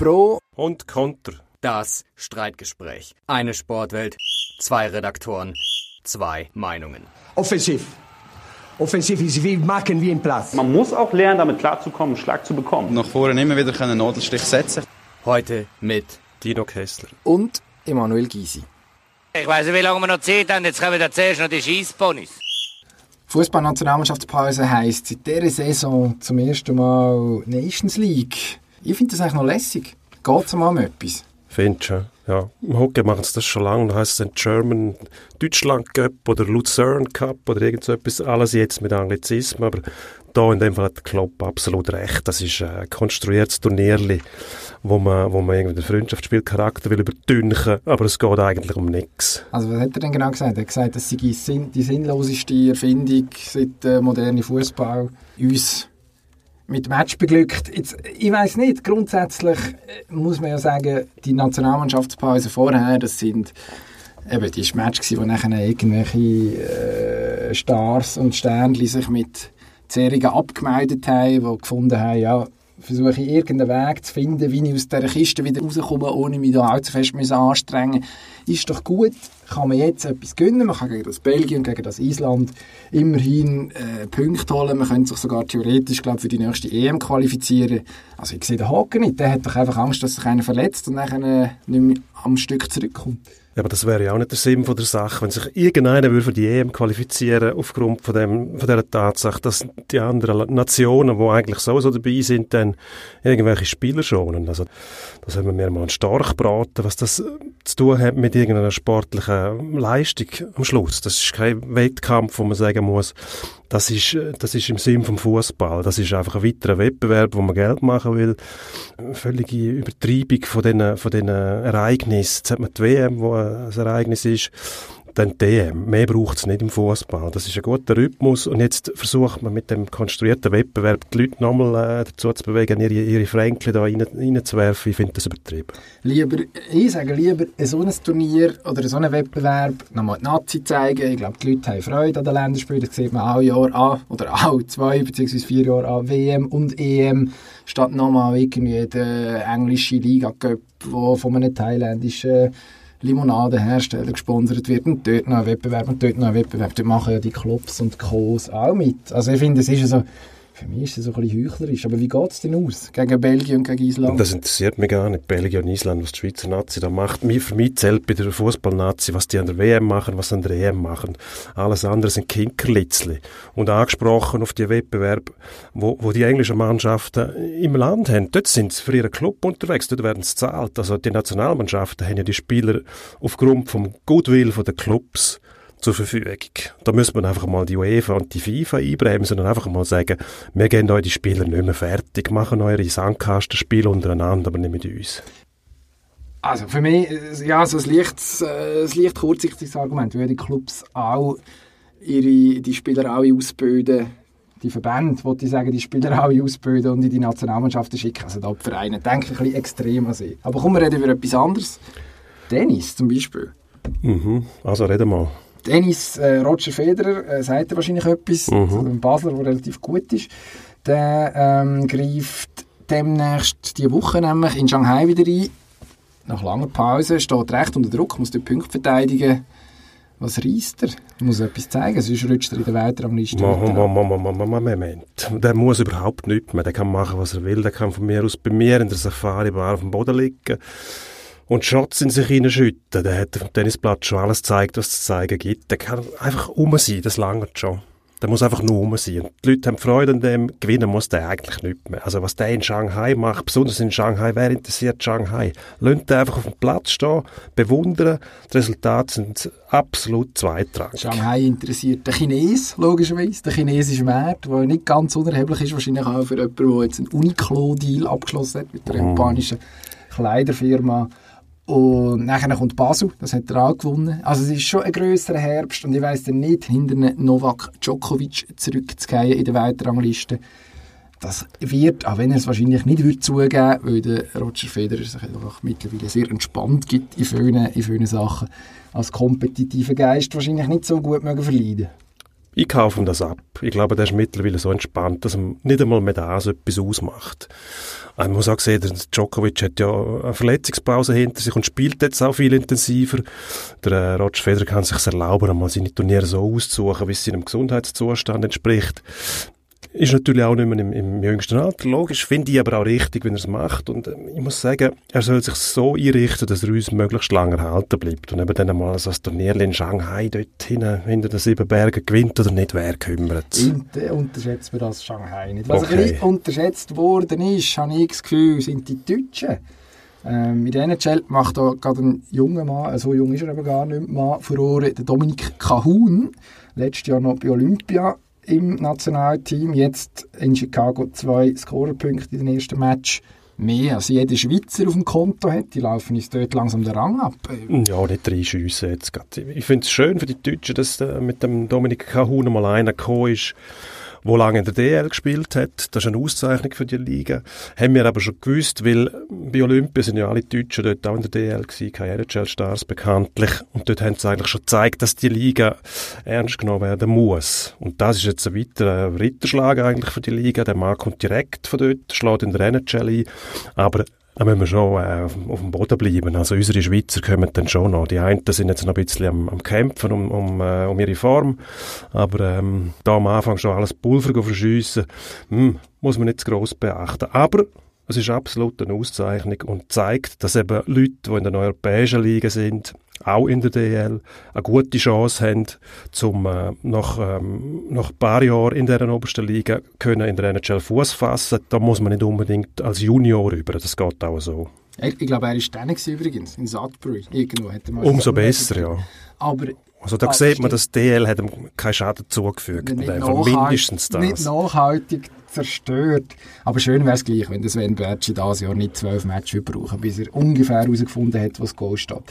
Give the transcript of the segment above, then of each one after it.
Pro und Konter. Das Streitgespräch. Eine Sportwelt, zwei Redaktoren, zwei Meinungen. Offensiv. Offensiv ist wie machen wie im Platz. Man muss auch lernen, damit klarzukommen, einen Schlag zu bekommen. Nach vorne immer wieder einen Nadelstich setzen. Heute mit Dino Kessler. Und Emanuel Gysi. Ich weiß nicht, wie lange wir noch Zeit haben. Jetzt kommen wir zuerst noch die Schießponys. Fußball-Nationalmannschaftspause heisst seit dieser Saison zum ersten Mal Nations League. Ich finde das eigentlich noch lässig. Geht es mal um etwas? Findest du? Ja, im Hockey machen sie das schon lange. Da heisst es dann German Deutschland Cup oder Luzern Cup oder irgend so etwas. Alles jetzt mit Anglizismen. Aber da in dem Fall hat Klopp absolut recht. Das ist ein konstruiertes Turnierli, wo man, wo man irgendwie den Freundschaftsspielcharakter will überdünchen, aber es geht eigentlich um nichts. Also was hat er denn genau gesagt? Er hat gesagt, das sei die sinnloseste Erfindung seit der modernen Fußball uns mit Match beglückt. Jetzt, ich weiß nicht, grundsätzlich äh, muss man ja sagen, die Nationalmannschaftspause vorher, das sind eben die Match wo nachher irgendwelche äh, Stars und Sternchen sich mit Serien abgemeldet haben, die gefunden haben, ja, versuche ich irgendeinen Weg zu finden, wie ich aus dieser Kiste wieder rauskomme, ohne mich da allzu fest anstrengen Ist doch gut, kann man jetzt etwas gewinnen, man kann gegen das Belgien, gegen das Island immerhin äh, Punkte holen, man könnte sich sogar theoretisch, glaube für die nächste EM qualifizieren. Also ich sehe den Haken nicht, der hat doch einfach Angst, dass sich einer verletzt und dann nicht mehr am Stück zurückkommt. Ja, aber das wäre ja auch nicht der Sinn von der Sache, wenn sich irgendeiner würde für die EM qualifizieren aufgrund von, dem, von dieser Tatsache, dass die anderen Nationen, die eigentlich sowieso dabei sind, dann irgendwelche Spieler schonen. Also das haben wir mir mal stark beraten, was das zu tun hat mit irgendeiner sportlichen Leistung am Schluss. Das ist kein Wettkampf, wo man sagen muss, das ist, das ist im Sinn vom Fußball. Das ist einfach ein weiterer Wettbewerb, wo man Geld machen will. Völlige Übertreibung von diesen, von diesen Ereignissen. Jetzt hat man die WM, wo ein Ereignis ist dann DM. Mehr braucht es nicht im Fußball. Das ist ein guter Rhythmus und jetzt versucht man mit dem konstruierten Wettbewerb die Leute nochmal äh, dazu zu bewegen, ihre, ihre Fränkchen da rein, reinzuwerfen. Ich finde das übertrieben. Lieber, ich sage lieber, so ein Turnier oder so einen Wettbewerb nochmal die Nazi zeigen. Ich glaube, die Leute haben Freude an den Länderspielen. Das sieht man alle Jahr an oder alle zwei bzw. vier Jahre an WM und EM statt nochmal irgendwie der englische Liga-Cup, wo von einem thailändischen Limonadenhersteller gesponsert wird und dort noch ein Wettbewerb und dort noch ein Wettbewerb. Dort machen ja die Clubs und Co's auch mit. Also ich finde, es ist so, für mich ist so ein bisschen heuchlerisch. Aber wie geht es denn aus gegen Belgien und gegen Island? Das interessiert mich gar nicht, Belgien und Island, was die Schweizer Nazi da macht. Für mich zählt bei der Fußballnazi, was die an der WM machen, was sie an der EM machen. Alles andere sind Kinkerlitzli. Und angesprochen auf die Wettbewerb, wo, wo die englischen Mannschaften im Land haben. Dort sind sie für ihren Club unterwegs, dort werden sie zahlt. Also die Nationalmannschaften haben ja die Spieler aufgrund vom Goodwill der Clubs zur Verfügung. Da muss man einfach mal die UEFA und die FIFA einbremsen und einfach mal sagen, wir gehen euch die Spieler nicht mehr fertig, machen eure Sandkastenspiele untereinander, aber nicht mit uns. Also für mich, ja, so ein leicht, ein leicht kurzsichtiges Argument, weil die Clubs auch ihre, die Spieler alle ausbilden, die Verbände, wollte ich sagen, die Spieler alle ausbilden und in die Nationalmannschaften schicken. Also da die Vereine denken ein bisschen extrem an sie. Aber kommen wir reden über etwas anderes. Tennis zum Beispiel. Mhm. Also reden wir mal. Dennis äh, Roger Federer, äh, sagt er wahrscheinlich etwas, mhm. also ein Basler, der relativ gut ist, der ähm, greift demnächst die Woche nämlich in Shanghai wieder ein. Nach langer Pause steht recht unter Druck, muss den Punkt verteidigen. Was reißt er? Er muss etwas zeigen, sonst rutscht er in der Weiteranliste. Moment. Der muss überhaupt nichts mehr. Der kann machen, was er will. Der kann von mir aus bei mir in der Safari-Bar auf dem Boden liegen und Shots in sich hineinschütten. Der hat auf dem Tennisplatz schon alles gezeigt, was es zu zeigen gibt. Der kann einfach um sein, das lange schon. Der muss einfach nur um sein. Und die Leute haben Freude an dem, gewinnen muss der eigentlich nicht mehr. Also was der in Shanghai macht, besonders in Shanghai, wer interessiert Shanghai? Lasst den einfach auf dem Platz stehen, bewundern. Die Resultate sind absolut zweitrangig. Shanghai interessiert den Chines, logischerweise. Der chinesische Markt, der nicht ganz unerheblich ist, wahrscheinlich auch für jemanden, der jetzt einen Uniqlo-Deal abgeschlossen hat mit der mm. japanischen Kleiderfirma. Und nachher kommt Basel, das hat er auch gewonnen. Also es ist schon ein grösserer Herbst und ich weiss dann nicht, hinter Novak Djokovic zurückzugehen in der Weiterrangliste. Das wird, auch wenn er es wahrscheinlich nicht wird zugeben, weil der Roger Federer sich einfach mittlerweile sehr entspannt gibt in vielen, in vielen Sachen, als kompetitiver Geist wahrscheinlich nicht so gut mögen verleiden. Ich kaufe ihm das ab. Ich glaube, der ist mittlerweile so entspannt, dass ihm nicht einmal mehr das etwas ausmacht. Ich muss auch sehen, Djokovic hat ja eine Verletzungspause hinter sich und spielt jetzt auch viel intensiver. Der äh, Roger Federer kann sich erlauben, einmal seine Turniere so auszusuchen, wie es seinem Gesundheitszustand entspricht. Ist natürlich auch nicht mehr im, im jüngsten Alter, logisch. Finde ich aber auch richtig, wenn er es macht. Und äh, ich muss sagen, er soll sich so einrichten, dass er uns möglichst lange erhalten bleibt. Und eben dann einmal so ein Turnier in Shanghai dort hinten, hinter den sieben Bergen gewinnt oder nicht, wer kümmert es? Unterschätzt man das Shanghai nicht. Was okay. ein bisschen unterschätzt worden ist, habe ich das Gefühl, sind die Deutschen. Ähm, in der NHL macht da gerade ein junger Mann, so jung ist er aber gar nicht mehr, Furore, der Dominik Cahun, letztes Jahr noch bei Olympia im Nationalteam. Jetzt in Chicago zwei Scorerpunkte in den ersten Match mehr als jeder Schweizer auf dem Konto hat. Die laufen uns dort langsam den Rang ab. Ja, nicht drei Schüsse jetzt. Ich finde es schön für die Deutschen, dass mit dem Dominik Kahun mal einer gekommen ist, wo lange in der DL gespielt hat. Das ist eine Auszeichnung für die Liga. Haben wir aber schon gewusst, weil bei Olympia sind ja alle Deutschen dort auch in der DL gewesen, keine NHL-Stars bekanntlich. Und dort haben sie eigentlich schon gezeigt, dass die Liga ernst genommen werden muss. Und das ist jetzt ein weiterer Ritterschlag eigentlich für die Liga. Der Mann kommt direkt von dort, schlägt in der NHL ein. Aber da müssen wir schon äh, auf dem Boden bleiben. Also unsere Schweizer kommen dann schon noch. Die einen sind jetzt noch ein bisschen am, am Kämpfen um, um, äh, um ihre Form, aber ähm, da am Anfang schon alles Pulver verschiessen, hm, muss man nicht zu gross beachten. Aber es ist absolut eine Auszeichnung und zeigt, dass eben Leute, die in den europäischen Ligen sind, auch in der DL, eine gute Chance haben, zum äh, nach, ähm, nach ein paar Jahren in dieser obersten Liga können in der NHL Fuß fassen. Da muss man nicht unbedingt als Junior rüber, das geht auch so. Ich, ich glaube, er war dann übrigens, in Sudbury. Irgendwo hat er mal Umso besser, ja. Aber also da sieht man, dass DL hat ihm keinen Schaden zugefügt. Mindestens das. Nicht nachhaltig zerstört. Aber schön wäre es gleich, wenn der Sven Bertschi dieses Jahr nicht zwölf Matches brauchen, bis er ungefähr herausgefunden hat, was Goal steht.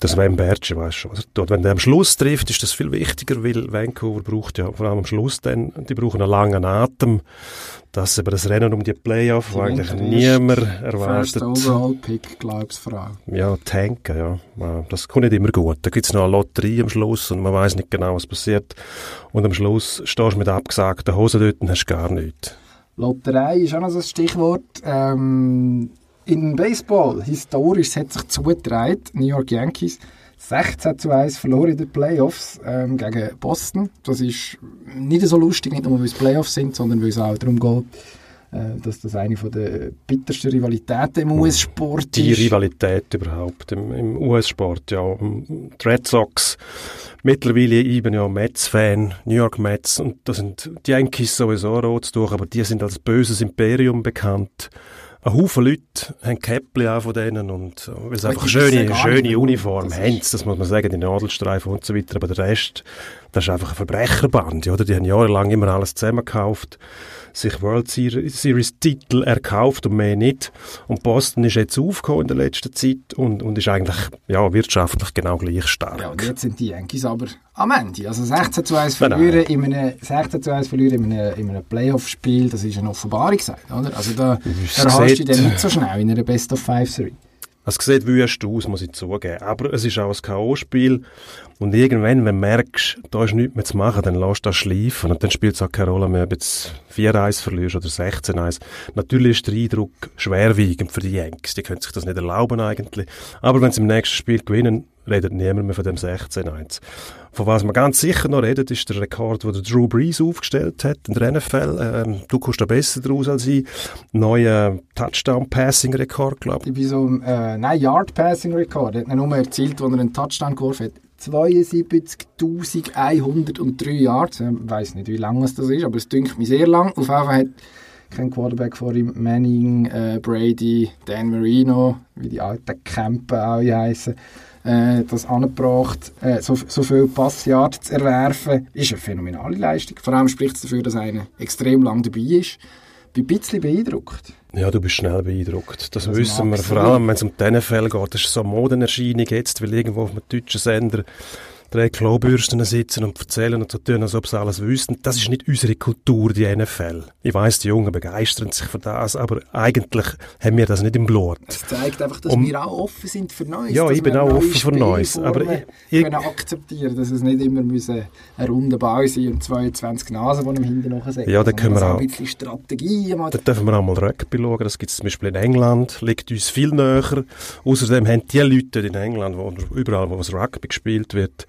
Das Sven Bertschi, weißt du schon. Wenn der am Schluss trifft, ist das viel wichtiger, weil Vancouver braucht ja vor allem am Schluss dann, die brauchen einen langen Atem. Das eben das Rennen um die Playoff, wo eigentlich niemand erwartet. First Overall Pick, glaubst Frau. Ja, tanken, ja. Das kommt nicht immer gut. Da gibt's noch eine Lotterie am Schluss und man weiß nicht genau, was passiert. Und am Schluss stehst du mit abgesagten Hosen dort und hast gar nichts. Lotterei ist auch noch so ein Stichwort. Ähm, in Baseball, historisch, hat sich zugetragen, New York Yankees 16 zu 1 verloren in den Playoffs ähm, gegen Boston. Das ist nicht so lustig, nicht nur weil es Playoffs sind, sondern weil es auch darum geht, äh, dass das eine von der bittersten Rivalitäten im US-Sport ist. Die Rivalität überhaupt im, im US-Sport, ja. Die Red Sox, mittlerweile bin ja Mets-Fan, New York Mets, und da sind die Yankees sowieso rot durch, aber die sind als böses Imperium bekannt ein Haufen Leute haben Käppli auch von denen und äh, weil sie einfach eine schöne, schöne Uniform haben, das muss man sagen, die Nadelstreifen und so weiter, aber der Rest, das ist einfach ein Verbrecherband, oder? Die haben jahrelang immer alles zusammengekauft sich World Series Titel erkauft und mehr nicht. Und Boston ist jetzt aufgekommen in der letzten Zeit und, und ist eigentlich ja, wirtschaftlich genau gleich stark. Ja, und jetzt sind die Yankees aber am Ende. Also 16 zu 1 verlieren in einem, 16 zu 1 verlieren in einem, in einem Playoff-Spiel, das ist eine Offenbarung, oder? Also da erhast du dann nicht so schnell in einer Best-of-Five-Serie. Es sieht wüst aus, muss ich zugeben. Aber es ist auch ein K.O.-Spiel. Und irgendwann, wenn du merkst, da ist nichts mehr zu machen, dann du das schleifen. Und dann spielt es auch keine Rolle mehr, ob du jetzt 4-1 verlierst oder 16-1. Natürlich ist der Eindruck schwerwiegend für die Yankees. Die können sich das nicht erlauben eigentlich. Aber wenn sie im nächsten Spiel gewinnen, redet niemand mehr von dem 16-1. Von was man ganz sicher noch redet, ist der Rekord, den Drew Brees aufgestellt hat in der NFL. Ähm, du kommst da besser draus als ich. Neuer Touchdown-Passing-Rekord, glaube ich. So, äh, nein, Yard-Passing-Rekord. Er hat nur erzielt, als er einen Touchdown geworfen hat. 72.103 Yards. Ich weiß nicht, wie lang das ist, aber es dünkt mich sehr lang. Auf jeden Fall hat kein Quarterback vor ihm, Manning, äh, Brady, Dan Marino, wie die alten Campen alle heißen äh, das angebracht, äh, so, so viel Passjahre zu erwerfen, ist eine phänomenale Leistung. Vor allem spricht es dafür, dass einer extrem lang dabei ist. Bin ein bisschen beeindruckt. Ja, du bist schnell beeindruckt. Das, das wissen wir. Vor allem, wenn es um diese Fälle geht. Das ist so eine Modenerscheinung jetzt, weil irgendwo auf einem deutschen Sender der drei Klobürsten sitzen und erzählen und so tun, als ob sie alles wüssten. Das ist nicht unsere Kultur, die NFL. Ich weiss, die Jungen begeistern sich für das, aber eigentlich haben wir das nicht im Blut. Das zeigt einfach, dass Um- wir auch offen sind für Neues. Ja, ich bin auch offen für Neues, aber ich- ich- können akzeptieren, dass es nicht immer müssen ein runder Ball sein und 22 Nasen, die ihm hinten nachsetzen. Ja, da können wir auch- ein bisschen Strategie Da dürfen wir auch mal Rugby schauen. Das gibt es zum Beispiel in England, liegt uns viel näher. Außerdem haben die Leute in England, wo überall, wo Rugby gespielt wird,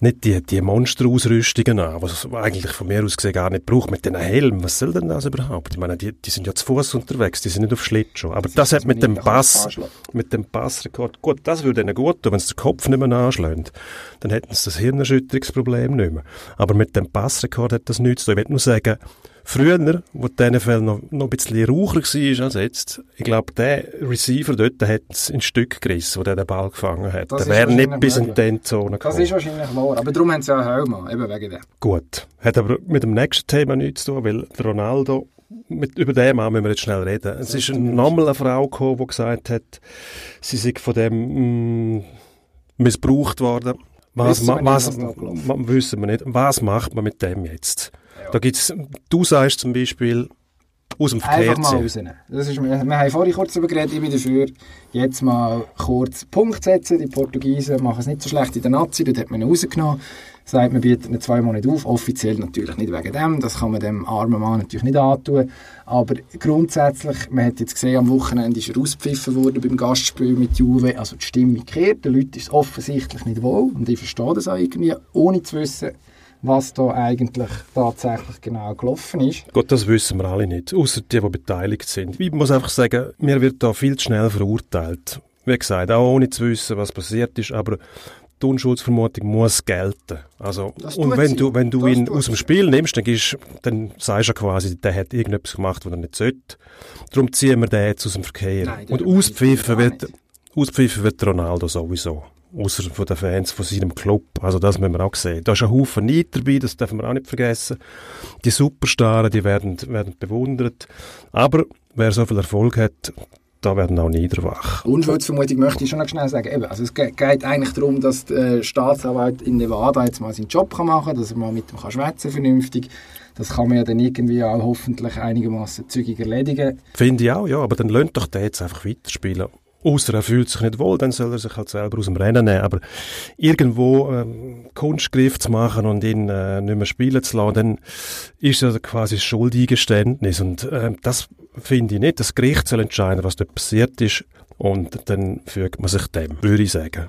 nicht die, die Monsterausrüstungen an, was eigentlich von mir aus gesehen gar nicht braucht. Mit den Helmen, was soll denn das überhaupt? Ich meine, die, die sind ja zu Fuß unterwegs, die sind nicht auf Schlittschuh. Aber das hat man mit dem Pass, mit dem Passrekord, gut, das würde ihnen gut tun, wenn sie den Kopf nicht mehr anschlägt. Dann hätten sie das Hirnerschütterungsproblem nicht mehr. Aber mit dem Passrekord hat das nichts zu tun. Ich will nur sagen, Früher, wo die NFL noch, noch ein bisschen raucher war als jetzt, ich glaube, der Receiver dort hat es in Stück gerissen, wo der den Ball gefangen hat. Das Der wäre nicht bis in die Endzone Das gekommen. ist wahrscheinlich wahr. Aber darum haben sie ja einen Helm an, eben wegen dem. Gut. Hat aber mit dem nächsten Thema nichts zu tun, weil Ronaldo, mit, über den Mann müssen wir jetzt schnell reden. Es ist nochmal eine Frau gekommen, die gesagt hat, sie sei von dem mh, missbraucht worden. Was, Wissen wir was, was wissen wir nicht. Was macht man mit dem jetzt? Da gibt's, du sagst zum Beispiel, aus dem Verkehr Einfach mal. Das ist, wir, wir haben vorhin kurz darüber geredet, ich bin dafür, jetzt mal kurz Punkt setzen. Die Portugiesen machen es nicht so schlecht in der Nazi, dort hat man ihn rausgenommen. Sagt, man bietet ihn zweimal nicht auf, offiziell natürlich nicht wegen dem, das kann man dem armen Mann natürlich nicht antun. Aber grundsätzlich, man hat jetzt gesehen, am Wochenende ist er ausgepfiffen worden beim Gastspiel mit Juve, also die Stimmung kehrt, den Leuten ist es offensichtlich nicht wohl und ich verstehe das auch irgendwie, ohne zu wissen, was da eigentlich tatsächlich genau gelaufen ist. Gut, das wissen wir alle nicht, außer die, die beteiligt sind. Ich muss einfach sagen, mir wird da viel zu schnell verurteilt. Wie gesagt, auch ohne zu wissen, was passiert ist, aber die Unschuldsvermutung muss gelten. Also, und wenn sie. du, wenn du Das ihn aus dem. Spiel nimmst, dann, gibst, dann sagst du ja quasi, der hat irgendetwas gemacht, was er nicht sollte. Darum ziehen wir den jetzt aus dem Verkehr. Nein, und auspfiffen wird, auspfiffen wird Ronaldo sowieso. Außer von den Fans von seinem Club. Also das müssen wir auch sehen. Da ist ein Haufen Neid dabei, das dürfen wir auch nicht vergessen. Die Superstars, die werden, werden bewundert. Aber wer so viel Erfolg hat, da werden auch Neider wach. Unschuldsvermutung möchte ich schon noch schnell sagen. Eben, also es ge- geht eigentlich darum, dass der Staatsanwalt in Nevada jetzt mal seinen Job kann machen kann, dass er mal mit dem kann schwätzen vernünftig. Das kann man ja dann irgendwie auch hoffentlich einigermaßen zügig erledigen. Finde ich auch, ja. Aber dann lasst doch der jetzt einfach weiterspielen. Außer er fühlt sich nicht wohl, dann soll er sich halt selber aus dem Rennen nehmen. Aber irgendwo ähm, Kunstgriff zu machen und ihn äh, nicht mehr spielen zu lassen, dann ist das quasi ein Schuldeingeständnis. Und ähm, das finde ich nicht. Das Gericht soll entscheiden, was dort passiert ist. Und dann fügt man sich dem, würde ich sagen.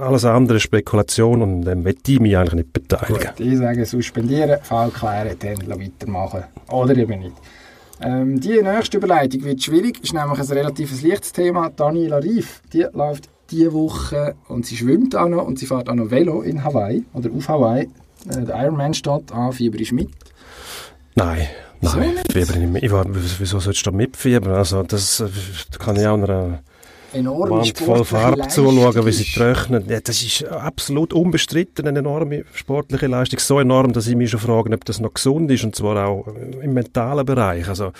Alles andere Spekulation und dem will ich mich eigentlich nicht beteiligen. Gut, ich sage suspendieren, Fall klären, dann weitermachen. Oder eben nicht. Ähm, die nächste Überleitung wird schwierig, ist nämlich ein relativ leichtes Thema. Daniela Rief, die läuft diese Woche und sie schwimmt auch noch und sie fährt auch noch Velo in Hawaii oder auf Hawaii. Äh, der Ironman steht an, Fieber ist mit. Nein, nein, nicht? Fieber nicht mehr. Ich war, wieso sollst du da mitfiebern? Also, das, äh, kann ich auch einer Enorme Wand voll sportliche Farbe zuschauen, wie sie trocknen. Ja, das ist absolut unbestritten eine enorme sportliche Leistung. So enorm, dass ich mich schon frage, ob das noch gesund ist, und zwar auch im mentalen Bereich. Also,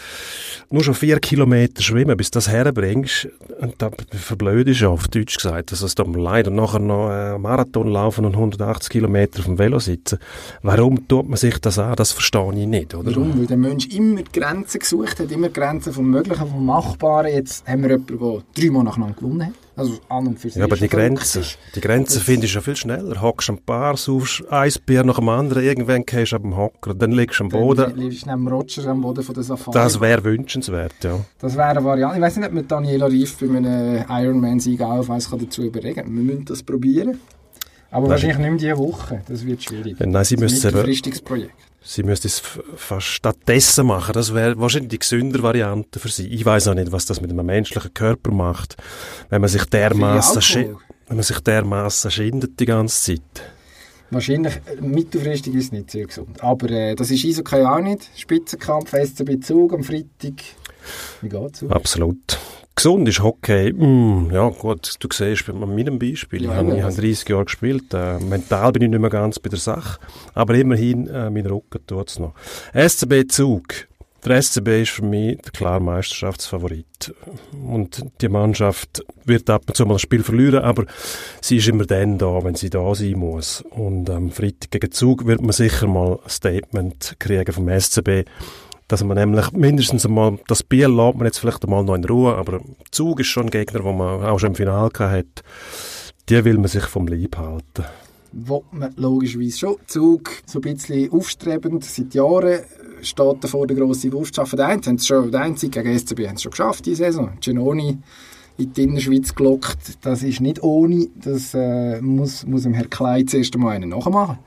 nur schon vier Kilometer schwimmen, bis du das herbringst, und da verblödest du auf Deutsch gesagt. Also, es tut mir leid. Und nachher noch äh, Marathon laufen und 180 Kilometer auf dem Velo sitzen. Warum tut man sich das an? Das verstehe ich nicht, oder? Warum? Weil der Mensch immer Grenzen gesucht hat, immer Grenzen vom Möglichen, vom Machbaren. Jetzt haben wir jemanden, der dreimal nacheinander gewonnen hat. Also an und für sich Ja, aber die Grenzen, die Grenzen Das- findest du ja viel schneller. Hockst am Bar, saufst ein Bier nach dem anderen, irgendwann gehst du ab dem Hocker, dann liegst du am Dann Boden. liegst du neben Roger am Boden von der Safari. Das wäre wünschenswert, ja. Das wäre eine Variante. Ich weiß nicht, ob man Daniela Rief bei einem Ironman-Sieg weiss, kann dazu überregen Wir müssen das probieren. Aber wahrscheinlich nicht mehr diese Woche. Das wird schwierig. Nein, sie Das müssen ist ein Projekt. Sie müsste es fast stattdessen machen. Das wäre wahrscheinlich die gesündere Variante für sie. Ich weiß auch nicht, was das mit einem menschlichen Körper macht, wenn man sich dermaßen wenn man sich dermaßen schindet die ganze Zeit. Wahrscheinlich äh, mittelfristig ist es nicht sehr gesund. Aber äh, das ist Eishockey auch nicht. Spitzenkampf, SCB Zug am Freitag. Wie geht's? so? Absolut. Gesund ist Hockey. Mm, ja, gut, du siehst bei meinem Beispiel. Ja, ich habe eben, ich habe also- 30 Jahre gespielt. Äh, mental bin ich nicht mehr ganz bei der Sache. Aber immerhin, äh, mein Rücken tut es noch. SCB Zug. Der SCB ist für mich der klare Meisterschaftsfavorit. Und die Mannschaft wird ab und zu mal ein Spiel verlieren, aber sie ist immer dann da, wenn sie da sein muss. Und am Freitag gegen Zug wird man sicher mal ein Statement kriegen vom SCB, dass man nämlich mindestens einmal, das Bier lässt man jetzt vielleicht einmal noch in Ruhe, aber Zug ist schon ein Gegner, den man auch schon im Finale hat. Die will man sich vom Leib halten wo man logischerweise schon. Zug so ein bisschen aufstrebend seit Jahren steht davor der grosse schaffen. Der Einzige, schon, der Einzige gegen SCB haben es schon geschafft diese Saison. Genoni in die Innerschweiz gelockt. Das ist nicht ohne. Das äh, muss, muss dem Herr Klein zuerst einmal einen nachmachen.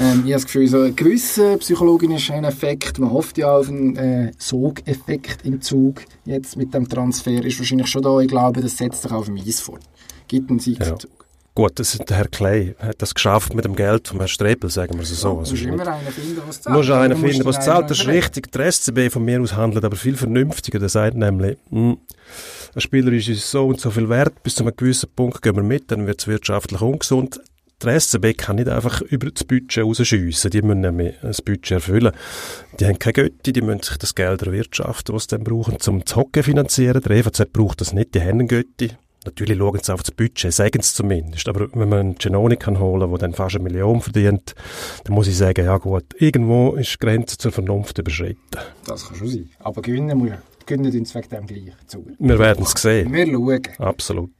Ähm, ich habe das Gefühl, so ein gewisser psychologischer Effekt, man hofft ja auf einen äh, Sogeffekt im Zug jetzt mit dem Transfer, ist wahrscheinlich schon da. Ich glaube, das setzt sich auf dem Eis vor. Gibt einen Sieg ja. Zug. Gut, das, der Herr Clay hat das geschafft mit dem Geld von Herrn Strebel, sagen wir es so. Ja, also musst immer einen finden, was zahlt. Musst einen finden, was zahlt. Das ist richtig. Der SCB von mir aus handelt aber viel vernünftiger. Der sagt nämlich, mh, hm, ein Spieler ist so und so viel wert, bis zu einem gewissen Punkt gehen wir mit, dann wird es wirtschaftlich ungesund. Der SCB kann nicht einfach über das Budget rausschiessen. Die müssen nämlich das Budget erfüllen. Die haben keine Götti, die müssen sich das Geld erwirtschaften, was sie dann brauchen, um das Hockey finanzieren. Der EVZ braucht das nicht, die haben einen Götti. Natürlich schauen sie auf das Budget, sagen sie zumindest. Aber wenn man einen Genoni kann holen, der dann fast eine Million verdient, dann muss ich sagen, ja gut, irgendwo ist die Grenze zur Vernunft überschritten. Das kann schon sein. Aber gewinnen, wir, gewinnen uns wegen dem gleich zu. Wir werden es sehen. Wir schauen. Absolut.